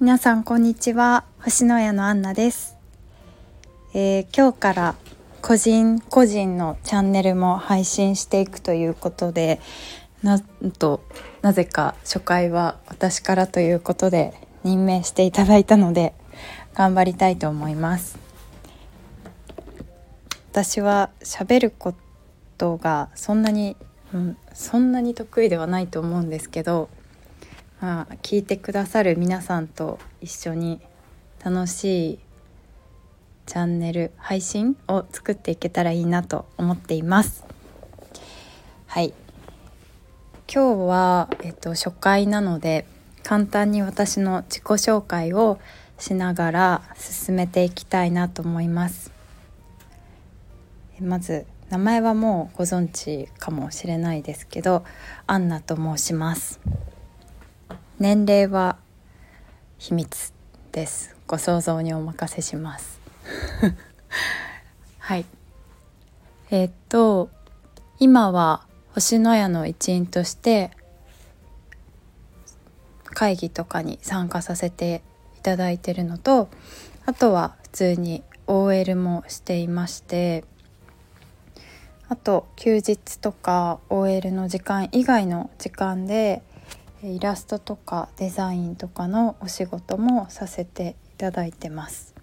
皆さんこんにちは。星の家のアンナです、えー、今日から個人個人のチャンネルも配信していくということでなんとなぜか初回は私からということで任命していただいたので頑張りたいと思います。私は喋ることがそんなに、うん、そんなに得意ではないと思うんですけどまあ、聞いてくださる皆さんと一緒に楽しいチャンネル配信を作っていけたらいいなと思っています。はい。今日は、えっと、初回なので簡単に私の自己紹介をしながら進めていきたいなと思います。まず名前はもうご存知かもしれないですけどアンナと申します。年齢は秘密です。ご想像にお任せします。はい。えー、っと今は星のやの一員として会議とかに参加させていただいてるのとあとは普通に OL もしていましてあと休日とか OL の時間以外の時間でイラストとかデザインとかのお仕事もさせていただいてます。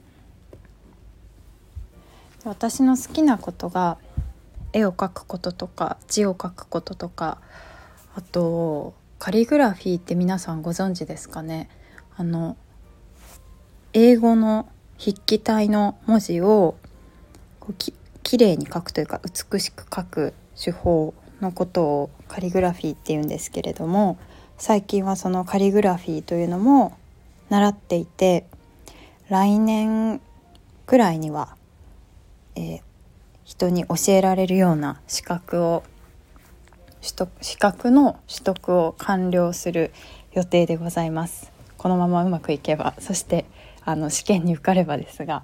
私の好きなことが絵を描くこととか字を書くこととかあとカリグラフィーって皆さんご存知ですかね？あの英語の筆記体の文字をこうききれいに書くというか美しく書く手法のことをカリグラフィーっていうんですけれども最近はそのカリグラフィーというのも習っていて来年くらいには、えー、人に教えられるような資格を取得資格の取得を完了する予定でございますこのままうまくいけばそしてあの試験に受かればですが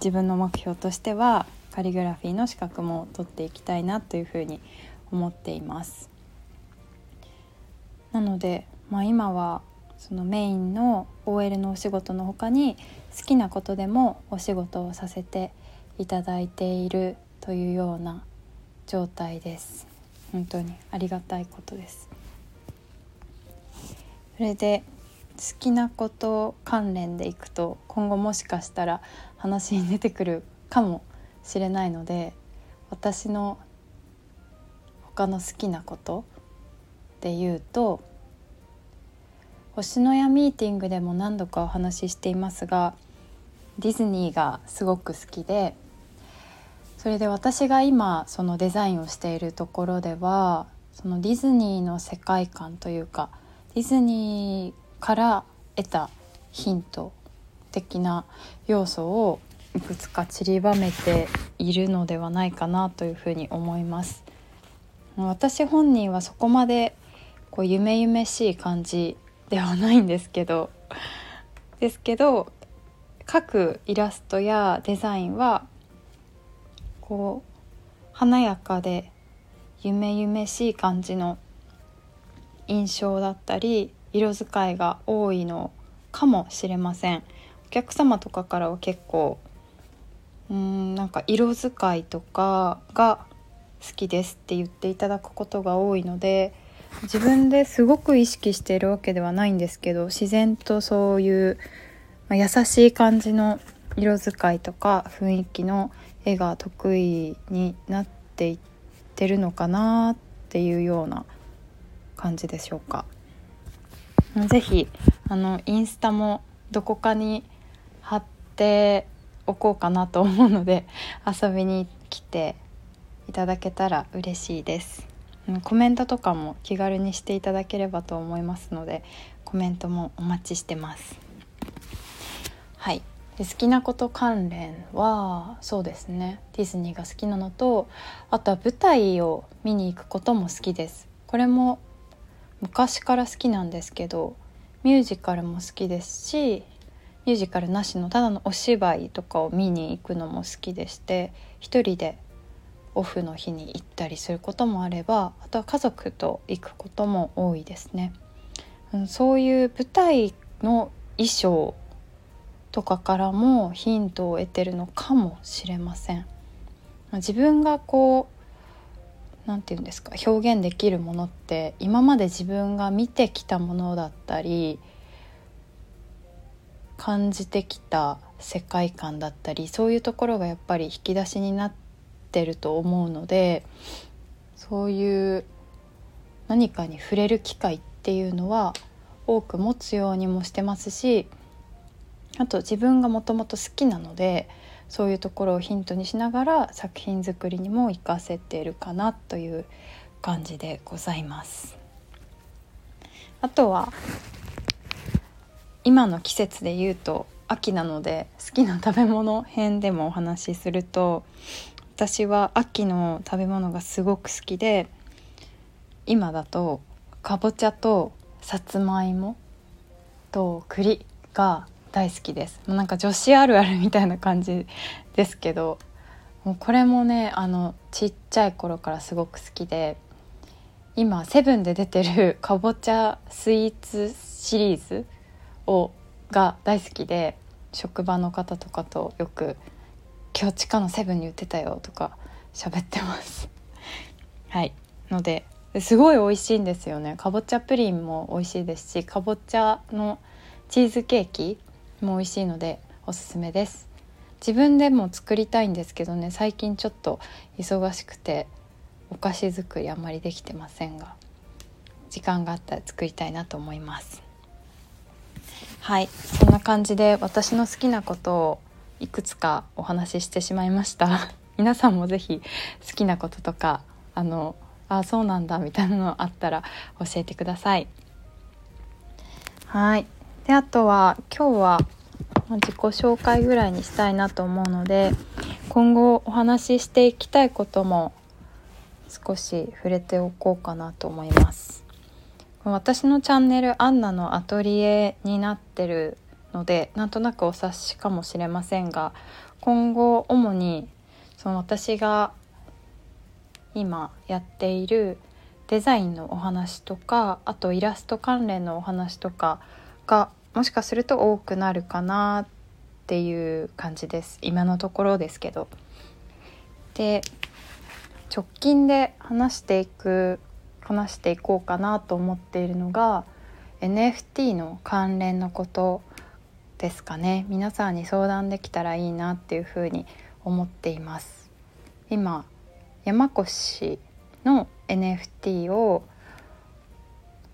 自分の目標としてはカリグラフィーの資格も取っていきたいなというふうに思っています。なので、まあ、今はそのメインの OL のお仕事の他に好きなことでもお仕事をさせていただいているというような状態です。本当にありがたいことです。それで好きなこと関連でいくと今後もしかしたら話に出てくるかもしれないので私の他の好きなことっていうと星のやミーティングでも何度かお話ししていますがディズニーがすごく好きでそれで私が今そのデザインをしているところではそのディズニーの世界観というかディズニーから得たヒント的な要素をいくつか散りばめているのではないかなというふうに思います。私本人はそこまでこう夢々しい感じではないんですけど。ですけど各イラストやデザインはこう華やかで夢々しい感じの印象だったり色使いが多いのかもしれません。お客様とかからは結構うんなんか色使いとかが好きですって言っていただくことが多いので自分ですごく意識しているわけではないんですけど自然とそういう、まあ、優しい感じの色使いとか雰囲気の絵が得意になっていってるのかなっていうような感じでしょうか。ぜひあのインスタもどこかに貼っておこうかなと思うので遊びに来ていただけたら嬉しいです。コメントとかも気軽にしていただければと思いますのでコメントもお待ちしてます。はい。好きなこと関連はそうですね。ディズニーが好きなのとあとは舞台を見に行くことも好きです。これも昔から好きなんですけどミュージカルも好きですしミュージカルなしのただのお芝居とかを見に行くのも好きでして一人でオフの日に行ったりすることもあればあとは家族と行くことも多いですね。そういう舞台の衣装とかからもヒントを得てるのかもしれません。自分がこう何て言うんですか表現できるものって今まで自分が見てきたものだったり感じてきた世界観だったりそういうところがやっぱり引き出しになってると思うのでそういう何かに触れる機会っていうのは多く持つようにもしてますしあと自分がもともと好きなのでそういうところをヒントにしながら作品作りにも活かせているかなという感じでございます。あとは今の季節で言うと秋なので好きな食べ物編でもお話しすると私は秋の食べ物がすごく好きで今だとかぼちゃとさつまいもと栗が大好きです。もうなんか女子あるあるみたいな感じですけどもうこれもねあのちっちゃい頃からすごく好きで今セブンで出てる かぼちゃスイーツシリーズをが大好きで職場の方とかとよく「今日地下のセブンに売ってたよ」とか喋ってます。はい。のですごい美味しいんですよね。かぼちゃプリンも美味しいですしかぼちゃのチーズケーキも美味しいのでおすすめです。自分でも作りたいんですけどね最近ちょっと忙しくてお菓子作りあんまりできてませんが時間があったら作りたいなと思います。はい。そんな感じで私の好きなことをいくつかお話ししてしまいました。皆さんも是非好きなこととかあのあそうなんだみたいなのあったら教えてください。はい。であとは今日は自己紹介ぐらいにしたいなと思うので今後お話ししていきたいことも少し触れておこうかなと思います。私のチャンネルアンナのアトリエになってるのでなんとなくお察しかもしれませんが今後主にその私が今やっているデザインのお話とかあとイラスト関連のお話とかがもしかすると多くなるかなっていう感じです今のところですけど。で直近で話していく話していこうかなと思っているのが NFT の関連のことですかね。皆さんに相談できたらいいなっていうふうに思っています。今山越の NFT を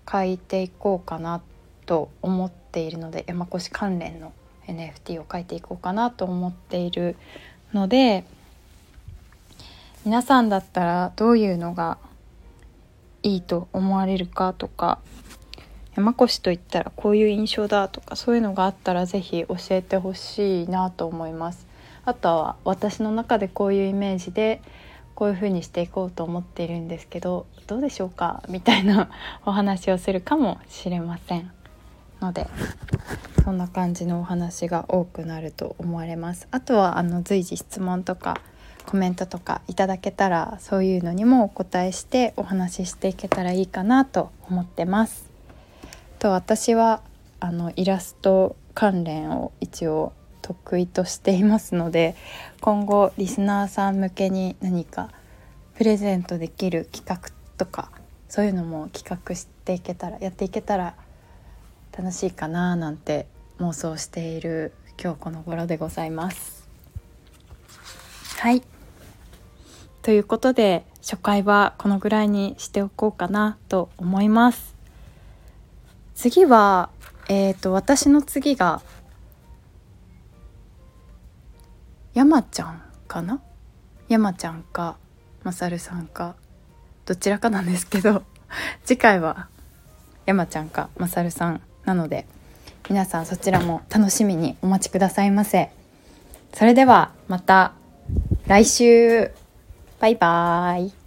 書いていこうかなと思っているので山越関連の NFT を書いていこうかなと思っているので皆さんだったらどういうのがいいと思われるかとか山越といったらこういう印象だとかそういうのがあったら是非教えてほしいなと思います。あとは私の中でこういうイメージでこういう風にしていこうと思っているんですけどどうでしょうか？みたいなお話をするかもしれませんのでそんな感じのお話が多くなると思われます。あとはあの随時質問とかコメントとかいただけたらそういうのにもお答えしてお話ししていけたらいいかなと思ってます。と私はあのイラスト関連を一応得意としていますので今後リスナーさん向けに何かプレゼントできる企画とかそういうのも企画していけたらやっていけたら楽しいかななんて妄想している今日この頃でございます。はいということで初回はこのぐらいにしておこうかなと思います。次は、えーと私の次が山ちゃんかな？山ちゃんかまさるさんか。どちらかなんですけど次回は山ちゃんかまさるさんなので皆さんそちらも楽しみにお待ちくださいませ。それではまた来週。バイバーイ。